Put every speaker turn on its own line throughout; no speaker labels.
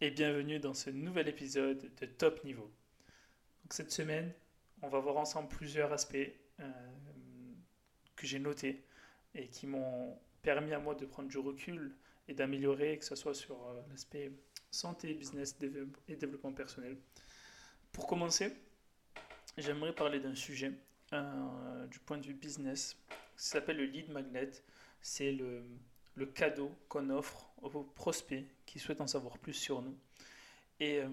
et bienvenue dans ce nouvel épisode de Top Niveau. Cette semaine, on va voir ensemble plusieurs aspects euh, que j'ai notés et qui m'ont permis à moi de prendre du recul et d'améliorer, que ce soit sur euh, l'aspect santé, business et développement personnel. Pour commencer, j'aimerais parler d'un sujet euh, du point de vue business qui s'appelle le lead magnet. C'est le cadeau qu'on offre aux prospects qui souhaitent en savoir plus sur nous. Et euh,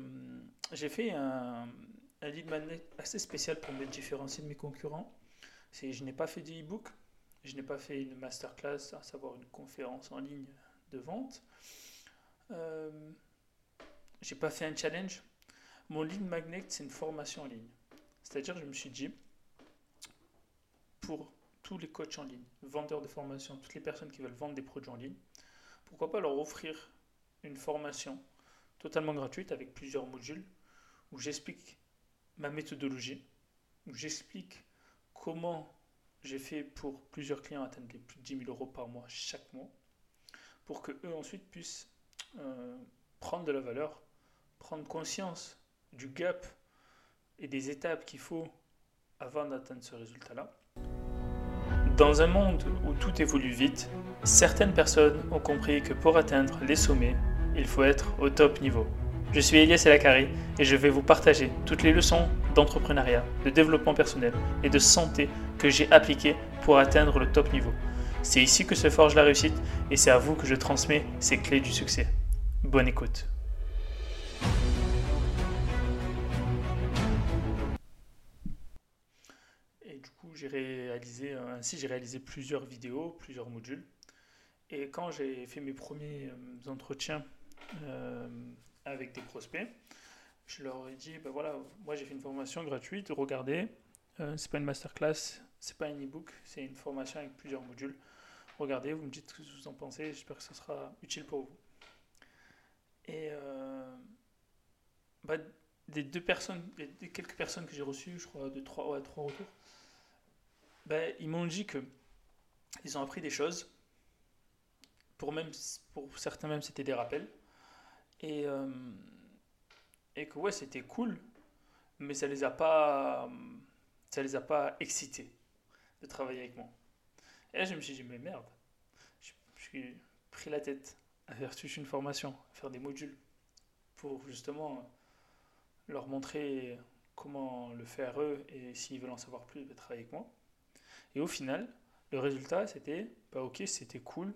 j'ai fait un, lead magnet assez spécial pour me différencier de mes concurrents. C'est je n'ai pas fait de e-book, je n'ai pas fait une masterclass, à savoir une conférence en ligne de vente. Euh, j'ai pas fait un challenge. Mon lead magnet, c'est une formation en ligne. C'est-à-dire, je me suis dit, pour tous les coachs en ligne, vendeurs de formation, toutes les personnes qui veulent vendre des produits en ligne, pourquoi pas leur offrir une formation totalement gratuite avec plusieurs modules où j'explique ma méthodologie, où j'explique comment j'ai fait pour plusieurs clients atteindre les plus de 10 000 euros par mois chaque mois, pour que eux ensuite puissent euh, prendre de la valeur, prendre conscience du gap et des étapes qu'il faut avant d'atteindre ce résultat-là. Dans un monde où tout évolue vite, certaines personnes ont compris que pour atteindre les sommets, il faut être au top niveau. Je suis Elias Elakari et je vais vous partager toutes les leçons d'entrepreneuriat, de développement personnel et de santé que j'ai appliquées pour atteindre le top niveau. C'est ici que se forge la réussite et c'est à vous que je transmets ces clés du succès. Bonne écoute. j'ai réalisé, euh, ainsi j'ai réalisé plusieurs vidéos, plusieurs modules. Et quand j'ai fait mes premiers euh, entretiens euh, avec des prospects, je leur ai dit, ben voilà, moi j'ai fait une formation gratuite, regardez, c'est pas une masterclass, c'est pas un e-book, c'est une formation avec plusieurs modules. Regardez, vous me dites ce que vous en pensez, j'espère que ça sera utile pour vous. Et bah, des deux personnes, des quelques personnes que j'ai reçues, je crois, de trois, ouais, trois retours, ben, ils m'ont dit que ils ont appris des choses. Pour, même, pour certains même, c'était des rappels. Et, euh, et que ouais, c'était cool, mais ça les a pas, ça les a pas excités de travailler avec moi. Et là, je me suis dit, mais merde, je, suis pris la tête à faire toute une formation, à faire des modules pour justement leur montrer comment le faire eux et s'ils veulent en savoir plus, de travailler avec moi. Et au final, le résultat, c'était, bah ok, c'était cool,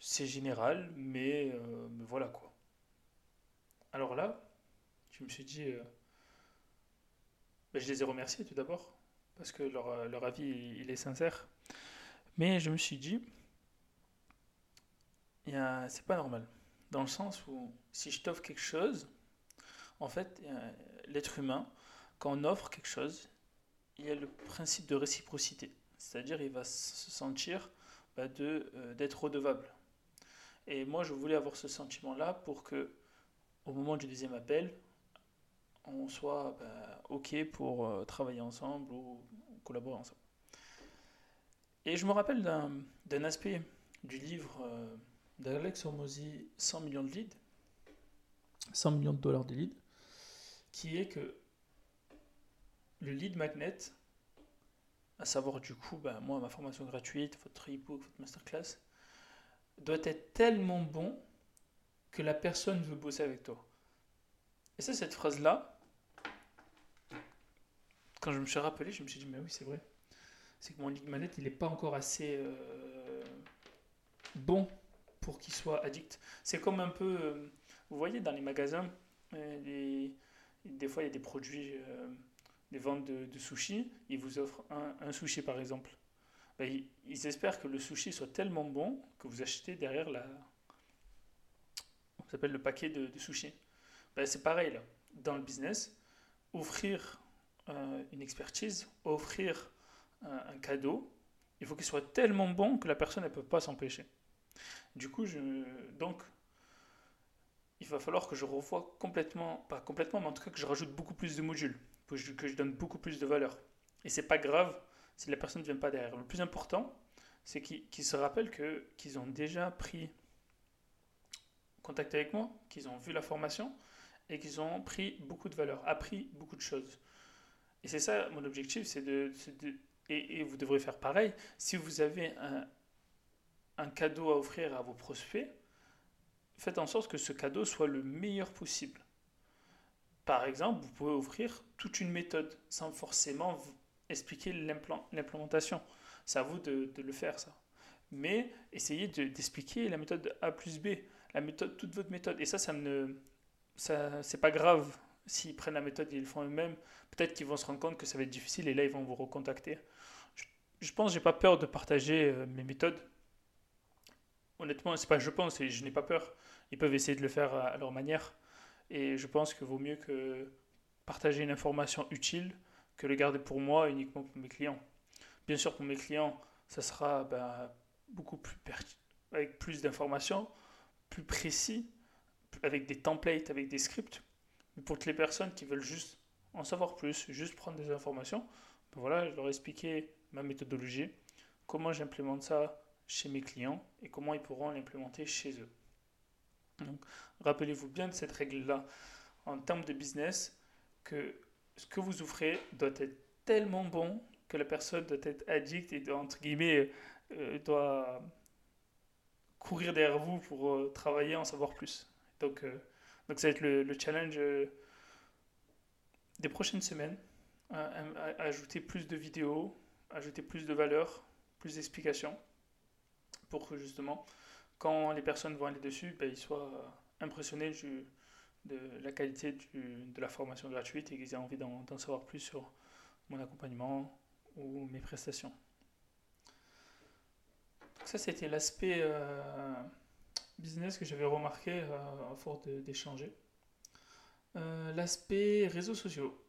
c'est général, mais, euh, voilà quoi. Alors là, je me suis dit, euh, bah, je les ai remerciés tout d'abord, parce que leur, euh, avis, il est sincère. Mais je me suis dit, c'est pas normal. Dans le sens où, si je t'offre quelque chose, en fait, l'être humain, quand on offre quelque chose, il y a le principe de réciprocité. C'est-à-dire, il va se sentir euh, d'être redevable. Et moi, je voulais avoir ce sentiment-là pour que, au moment du deuxième appel, on soit bah, OK pour euh, travailler ensemble ou collaborer ensemble. Et je me rappelle d'un, d'un aspect du livre euh, d'Alex Hormozy, 100 millions de leads, 100 millions de dollars de leads, qui est que le lead magnet, à savoir du coup, ben, moi, ma formation gratuite, votre e-book, votre masterclass, doit être tellement bon que la personne veut bosser avec toi. Et ça, cette phrase-là, quand je me suis rappelé, je me suis dit, mais oui, c'est vrai. C'est que mon lead magnet, il n'est pas encore assez euh, bon pour qu'il soit addict. C'est comme un peu, euh, vous voyez, dans les magasins, euh, des fois, il y a des produits des ventes de, de sushi, ils vous offrent un, sushi par exemple. Ben, ils, espèrent que le sushi soit tellement bon que vous achetez derrière la. Ça s'appelle le paquet de, de. Ben, c'est pareil. Dans le business, offrir euh, une expertise, offrir un, cadeau, il faut qu'il soit tellement bon que la personne ne peut pas s'empêcher. Du coup, donc, il va falloir que je revoie complètement, pas complètement, mais en tout cas que je rajoute beaucoup plus de modules que je, que je donne beaucoup plus de valeur. Et c'est pas grave si la personne ne vient pas derrière. Le plus important, c'est qu'ils se rappellent qu'ils ont déjà pris avec moi, qui ont vu la formation et qui ont pris beaucoup de valeur, appris beaucoup de choses. Et c'est ça mon objectif, c'est de, et, vous devrez faire pareil. Si vous avez un cadeau à offrir à vos prospects, faites en sorte que ce cadeau soit le meilleur possible. Par exemple, vous pouvez offrir toute une méthode sans forcément expliquer l'implémentation. C'est à vous de, le faire, ça. Mais essayez d'expliquer la méthode A plus B, la méthode, toute votre méthode. Et ça, ça ne, ça, c'est pas grave s'ils prennent la méthode et ils le font eux-mêmes. Peut-être qu'ils vont se rendre compte que ça va être difficile et là, ils vont vous recontacter. Je, je pense, j'ai pas peur de partager euh, mes méthodes. Honnêtement, c'est pas je pense, et je n'ai pas peur. Ils peuvent essayer de le faire à leur manière. Et je pense qu'il vaut mieux que partager une information utile que le garder pour moi uniquement pour mes clients. Bien sûr, pour mes clients, ça sera ben, beaucoup plus avec plus d'informations, plus précis, avec des templates, avec des scripts. Mais pour toutes les personnes qui veulent juste en savoir plus, juste prendre des informations, ben voilà, je leur ai expliqué ma méthodologie, comment j'implémente ça chez mes clients et comment ils pourront l'implémenter chez eux. Donc, rappelez-vous bien de cette règle-là en termes de business que ce que vous offrez doit être tellement bon que la personne doit être addict et doit, entre guillemets, euh, doit courir derrière vous pour euh, travailler, en savoir plus. Donc, euh, donc ça va être le, challenge des prochaines semaines. ajouter plus de vidéos, ajouter plus de valeur, plus d'explications pour que justement quand les personnes vont aller dessus, ben, ils soient impressionnés de la qualité de la formation gratuite et qu'ils aient envie d'en savoir plus sur mon accompagnement ou mes prestations. Ça, c'était l'aspect euh, business que j'avais remarqué euh, à force d'échanger. Euh, l'aspect réseaux sociaux.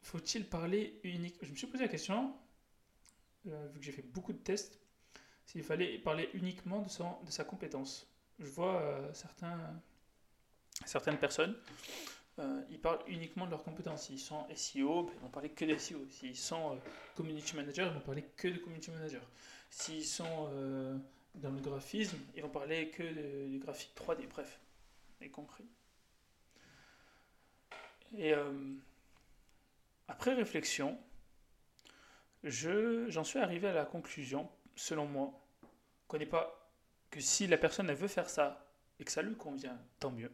Faut-il parler unique? Je me suis posé la question, vu que j'ai fait beaucoup de tests, s'il fallait parler uniquement de, sa compétence. Je vois certains, certaines personnes, ils parlent uniquement de leurs compétences. S'ils sont SEO, ben, ils vont parler que de SEO. S'ils sont community manager, ils vont parler que de community manager. S'ils sont dans le graphisme, ils vont parler que de, graphique 3D. Bref, vous compris. Et après réflexion, j'en suis arrivé à la conclusion, selon moi, qu'on n'est pas que si la personne veut faire ça et que ça lui convient, tant mieux.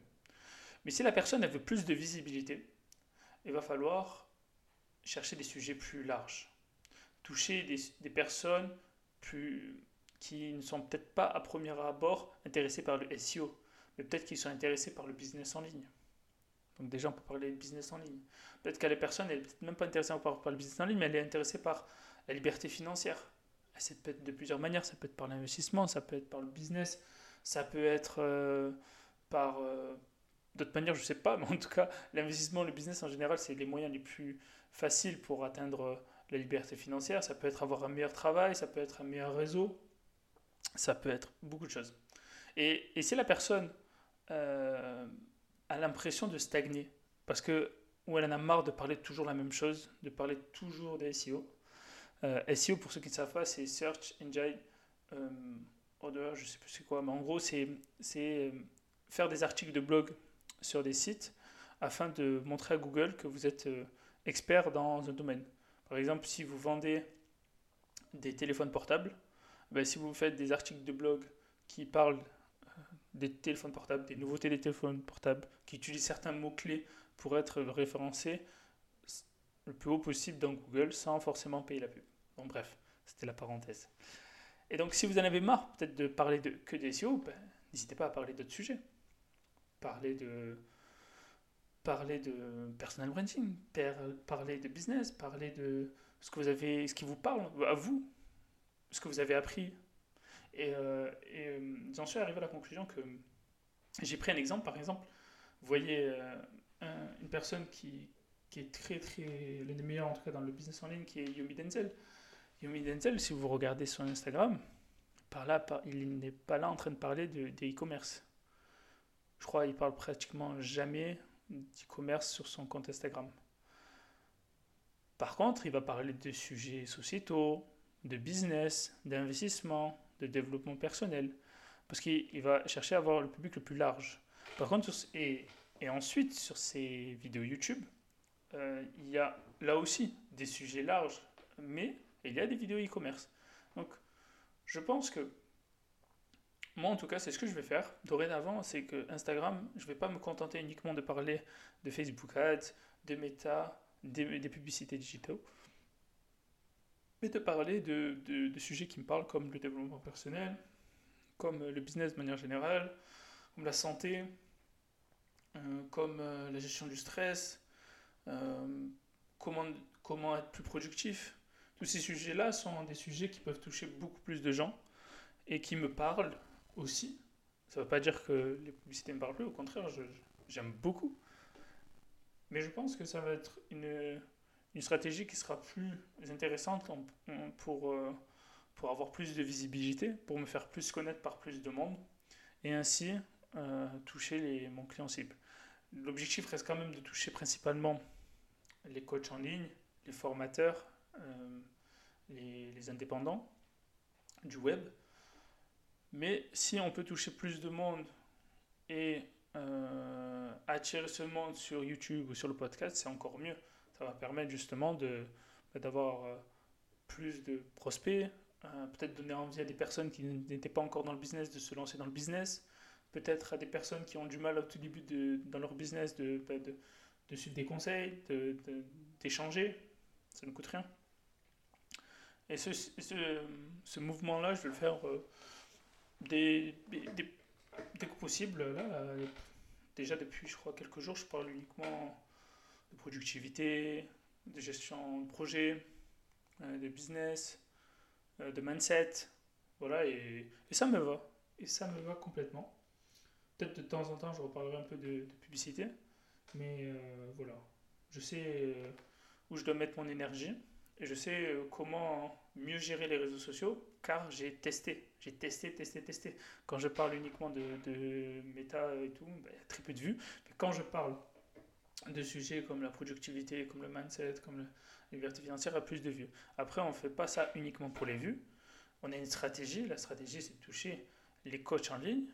Mais si la personne veut plus de visibilité, il va falloir chercher des sujets plus larges, toucher des, des personnes plus qui ne sont peut-être pas à premier abord intéressés par le SEO, mais peut-être qu'ils sont intéressés par le business en ligne. Donc déjà, on peut parler de business en ligne. Peut-être que la personne, elle n'est peut-être même pas intéressée par, le business en ligne, mais elle est intéressée par la liberté financière. Ça peut être de plusieurs manières. Ça peut être par l'investissement, ça peut être par le business, ça peut être euh, par euh, d'autres manières, je ne sais pas. Mais en tout cas, l'investissement, le business en général, c'est les moyens les plus faciles pour atteindre euh, la liberté financière. Ça peut être avoir un meilleur travail, ça peut être un meilleur réseau, ça peut être beaucoup de choses. Et, et si la personne a l'impression de stagner, parce que ou elle en a marre de parler toujours la même chose, de parler toujours des SEO, euh, SEO, pour ceux qui ne savent pas, c'est Search Engine euh, Order, je ne sais plus c'est quoi, mais en gros, c'est euh, faire des articles de blog sur des sites afin de montrer à Google que vous êtes expert dans un domaine. Par exemple, si vous vendez des téléphones portables, ben, si vous faites des articles de blog qui parlent des téléphones portables, des nouveautés des téléphones portables, qui utilisent certains mots-clés pour être référencés le plus haut possible dans Google sans forcément payer la pub. Bon, bref, c'était la parenthèse. Et donc, si vous en avez marre peut-être de parler de, que des SEO, ben, n'hésitez pas à parler d'autres sujets. Parler de, parler de personal branding, parler de business, parler de ce que vous avez, ce qui vous parle à vous, ce que vous avez appris. Et, euh, euh, j'en suis arrivé à la conclusion que j'ai pris un exemple, par exemple, vous voyez euh, une personne qui, qui est très très l'un des meilleurs en tout cas dans le business en ligne, qui est Yomi Denzel. Yomi Denzel, si vous regardez son Instagram, par là, il n'est pas là en train de parler de, e-commerce. Je crois qu'il parle pratiquement jamais d'e-commerce sur son compte Instagram. Par contre, il va parler de sujets sociétaux, de business, d'investissement, de développement personnel, parce qu'il va chercher à avoir le public le plus large. Par contre, et, et ensuite, sur ces vidéos YouTube, euh, il y a là aussi des sujets larges, mais il y a des vidéos e-commerce. Donc, je pense que moi, en tout cas, c'est ce que je vais faire. Dorénavant, c'est que Instagram, je ne vais pas me contenter uniquement de parler de Facebook Ads, de Meta, des, publicités digitales, mais de parler de, sujets qui me parlent comme le développement personnel, comme le business de manière générale, comme la santé, euh, comme euh, la gestion du stress, euh, comment être plus productif. Tous ces sujets-là sont des sujets qui peuvent toucher beaucoup plus de gens et qui me parlent aussi. Ça ne veut pas dire que les publicités me parlent plus, au contraire, j'aime beaucoup. Mais je pense que ça va être une, une stratégie qui sera plus intéressante pour, euh, pour avoir plus de visibilité, pour me faire plus connaître par plus de monde et ainsi euh, toucher les, mon client cible. L'objectif reste quand même de toucher principalement les coachs en ligne, les formateurs, euh, les, indépendants du web. Mais si on peut toucher plus de monde et euh, attirer ce monde sur YouTube ou sur le podcast, c'est encore mieux. Ça va permettre justement bah, d'avoir euh, plus de prospects, peut-être donner envie à des personnes qui n'étaient pas encore dans le business de se lancer dans le business, peut-être à des personnes qui ont du mal au tout début de, dans leur business de, bah, de, de suivre des conseils, d'échanger, ça ne coûte rien. Et ce, ce, mouvement-là, je vais le faire euh, dès, dès, que possible. Là, euh, déjà depuis, je crois, quelques jours, je parle uniquement de productivité, de gestion de projet, euh, de business, de mindset. Voilà, et, et, ça me va. Et ça me va complètement. Peut-être de temps en temps, je reparlerai un peu de, de publicité. Mais euh, voilà, je sais euh, où je dois mettre mon énergie et je sais euh, comment mieux gérer les réseaux sociaux car j'ai testé. J'ai testé, testé, testé. Quand je parle uniquement de, de méta et tout, ben, il y a très peu de vues. Mais quand je parle de sujets comme la productivité, comme le mindset, comme la liberté financière, il y a plus de vues. Après, on ne fait pas ça uniquement pour les vues. On a une stratégie. La stratégie, c'est de toucher les coachs en ligne.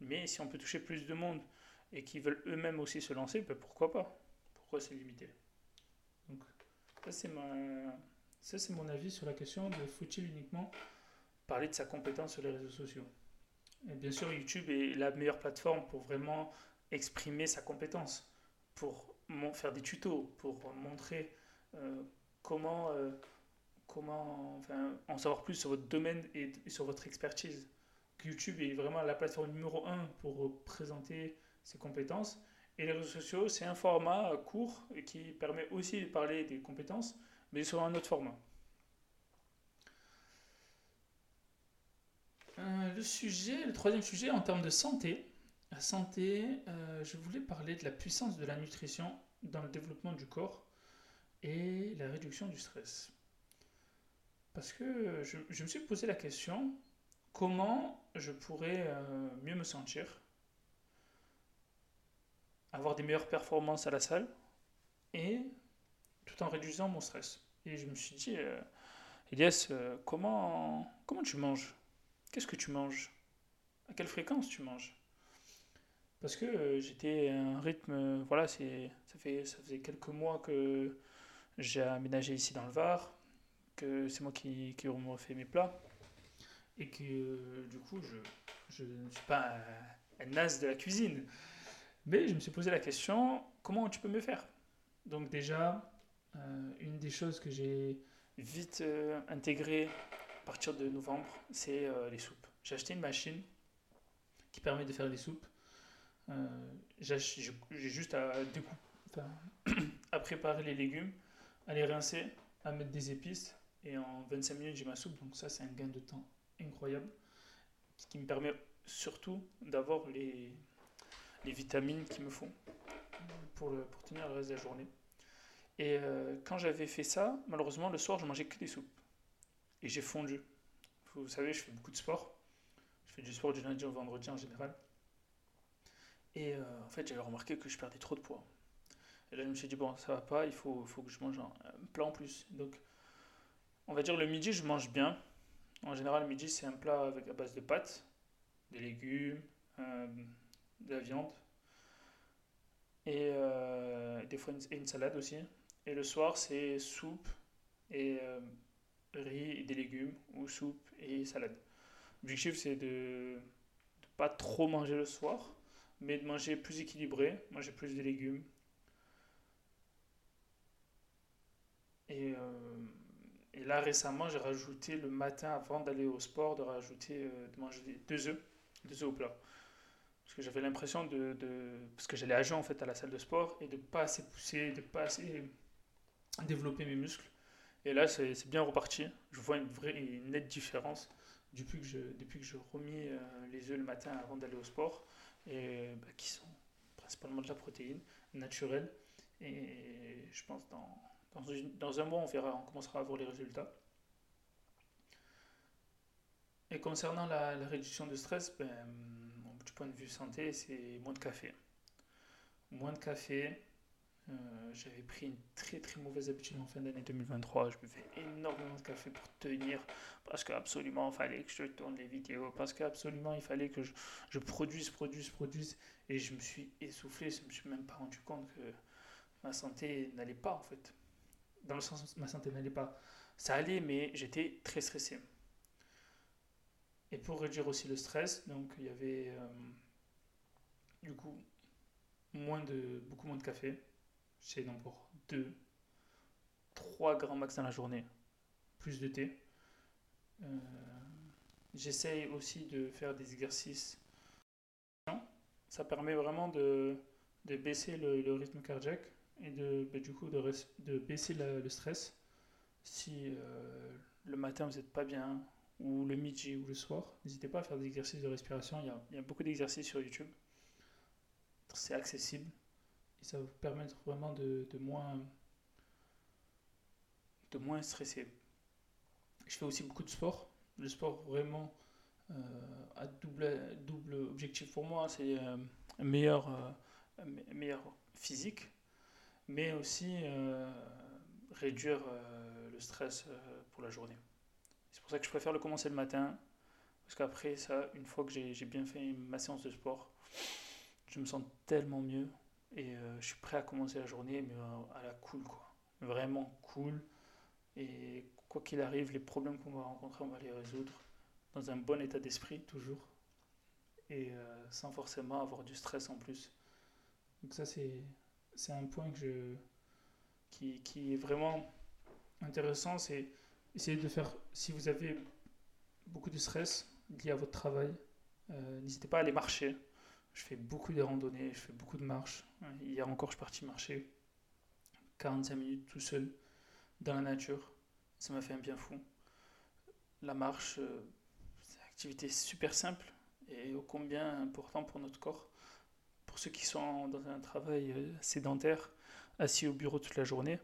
Mais si on peut toucher plus de monde et qui veulent eux-mêmes aussi se lancer, ben pourquoi pas? Pourquoi c'est limité Donc, ça c'est, ma... ça c'est mon avis sur la question de faut-il uniquement parler de sa compétence sur les réseaux sociaux. Bien sûr, YouTube est la meilleure plateforme pour vraiment exprimer sa compétence, pour faire des tutos, pour montrer euh, comment, euh, comment en savoir plus sur votre domaine et, et sur votre expertise. YouTube est vraiment la plateforme numéro un pour présenter ses compétences. Et les réseaux sociaux, c'est un format court qui permet aussi de parler des compétences, mais sur un autre format. Euh, le sujet, le troisième sujet en termes de santé. La santé, euh, je voulais parler de la puissance de la nutrition dans le développement du corps et la réduction du stress. Parce que je, me suis posé la question, comment je pourrais euh, mieux me sentir avoir des meilleures performances à la salle et tout en réduisant mon stress. Et je me suis dit, Elias, comment, comment tu manges? Qu'est-ce que tu manges? À quelle fréquence tu manges? Parce que euh, j'étais à un rythme, voilà, c'est, ça, fait, ça faisait quelques mois que j'ai aménagé ici dans le Var, que c'est moi qui, qui refait mes plats, et que du coup, je, je ne suis pas un, as de la cuisine. Mais je me suis posé la question, comment tu peux me faire? Donc déjà, euh, une des choses que j'ai vite euh, intégré à partir de novembre, c'est euh, les soupes. J'ai acheté une machine qui permet de faire des soupes. j'ai juste à, préparer les légumes, à les rincer, à mettre des épices, et en 25 minutes j'ai ma soupe. Donc ça c'est un gain de temps incroyable, qui me permet surtout d'avoir les, vitamines qu'il me font pour, le, pour tenir le reste de la journée. Et euh, quand j'avais fait ça, malheureusement, le soir, je mangeais que des soupes. Et j'ai fondu. Vous savez, je fais beaucoup de sport. Je fais du sport du lundi au vendredi en général. Et euh, en fait, j'avais remarqué que je perdais trop de poids. Et là, je me suis dit, bon, ça va pas, il faut, faut que je mange un, plat en plus. Donc, on va dire le midi, je mange bien. En général, le midi, c'est un plat avec à base de pâtes, des légumes, euh, de la viande. Et euh, des fois une, une, salade aussi. Et le soir, c'est soupe et riz et des légumes, ou soupe et salade. L'objectif, c'est de ne pas trop manger le soir, mais de manger plus équilibré, manger plus de légumes. Et, euh, là, récemment, j'ai rajouté le matin, avant d'aller au sport, de rajouter, de manger des, deux œufs, deux œufs au plat. Parce que j'avais l'impression de, de, Parce que j'allais à en fait à la salle de sport et de pas assez pousser, de pas assez développer mes muscles. Et là, c'est bien reparti. Je vois une, vraie, une nette différence depuis que je, depuis remis euh, les œufs le matin avant d'aller au sport, et bah, qui sont principalement de la protéine naturelle. Et je pense dans, dans, un mois, on verra, on commencera à voir les résultats. Et concernant la, la réduction de stress, ben, du point de vue santé, c'est moins de café. Moins de café, euh, j'avais pris une très très mauvaise habitude en fin d'année 2023. Je buvais énormément de café pour tenir, parce qu'absolument il fallait que je tourne les vidéos, parce qu'absolument il fallait que je, produise, produise, produise. Et je me suis essoufflé, je me suis même pas rendu compte que ma santé n'allait pas en fait. Dans le sens ma santé n'allait pas. Ça allait, mais j'étais très stressé. Et pour réduire aussi le stress, donc il y avait euh, du coup moins de, beaucoup moins de café c'est donc pour 2, 3 grands max dans la journée, plus de thé. Euh, J'essaye aussi de faire des exercices. Ça permet vraiment de, de baisser le, rythme cardiaque et de, bah, du coup de, de baisser le stress. Si euh, le matin vous n'êtes pas bien, ou le midi ou le soir, n'hésitez pas à faire des exercices de respiration. Il y a, il y a beaucoup d'exercices sur YouTube. C'est accessible ça va vous permettre vraiment de, moins, de moins stresser. Je fais aussi beaucoup de sport. Le sport vraiment euh, a double, double objectif pour moi, c'est euh, meilleur, euh, meilleur physique, mais aussi euh, réduire le stress pour la journée. C'est pour ça que je préfère le commencer le matin, parce qu'après ça, une fois que j'ai bien fait ma séance de sport, je me sens tellement mieux et euh, je suis prêt à commencer la journée, mais à la cool, quoi. Vraiment cool. Et quoi qu'il arrive, les problèmes qu'on va rencontrer, on va les résoudre dans un bon état d'esprit, toujours. Et euh, sans forcément avoir du stress en plus. Donc ça, c'est, c'est un point que je, qui, qui est vraiment intéressant. C'est essayer de faire, si vous avez beaucoup de stress lié à votre travail, euh, n'hésitez pas à aller marcher je fais beaucoup de randonnées, je fais beaucoup de marches. Hier encore, je suis parti marcher 45 minutes tout seul dans la nature. Ça m'a fait un bien fou. La marche, euh, c'est une activité super simple et ô combien important pour notre corps. Pour ceux qui sont dans un travail euh, sédentaire, assis au bureau toute la journée,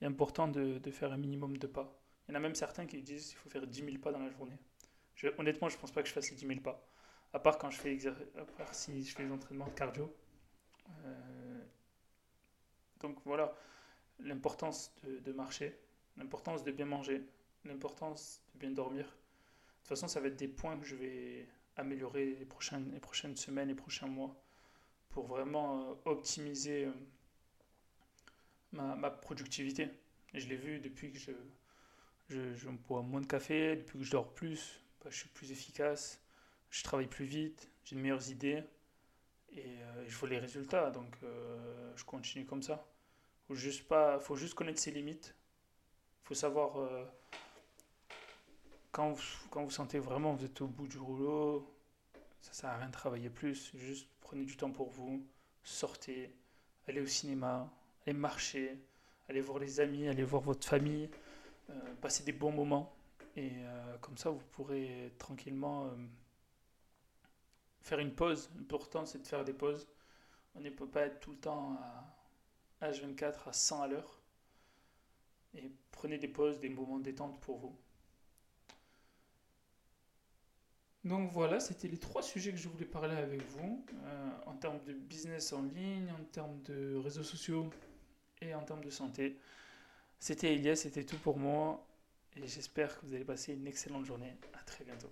il est important de, faire un minimum de pas. Il y en a même certains qui disent qu'il faut faire 10 000 pas dans la journée. Honnêtement, je ne pense pas que je fasse les 10 000 pas à part quand je fais à part si je fais des entraînements de cardio. Euh, donc voilà, l'importance de, marcher, l'importance de bien manger, l'importance de bien dormir. De toute façon, ça va être des points que je vais améliorer les prochaines, semaines, les prochains mois, pour vraiment euh, optimiser euh, ma, productivité. Je l'ai vu depuis que je, je, je bois moins de café, depuis que je dors plus, bah, je suis plus efficace je travaille plus vite, j'ai de meilleures idées et euh, je vois les résultats. Donc euh, je continue comme ça. Faut juste pas, faut juste connaître ses limites. Faut savoir euh, quand vous, quand vous sentez vraiment vous êtes au bout du rouleau, ça sert à rien de travailler plus. Juste prenez du temps pour vous, sortez, allez au cinéma, allez marcher, allez voir les amis, allez voir votre famille, euh, passer des bons moments. Et euh, comme ça, vous pourrez tranquillement euh, faire une pause. L'important, c'est de faire des pauses. On ne peut pas être tout le temps à H24 à 100 à l'heure. Et prenez des pauses, des moments détente pour vous. Donc voilà, c'était les trois sujets que je voulais parler avec vous, euh, en termes de business en ligne, en termes de réseaux sociaux et en termes de santé. C'était Elias, c'était tout pour moi, et j'espère que vous allez passer une excellente journée. À très bientôt.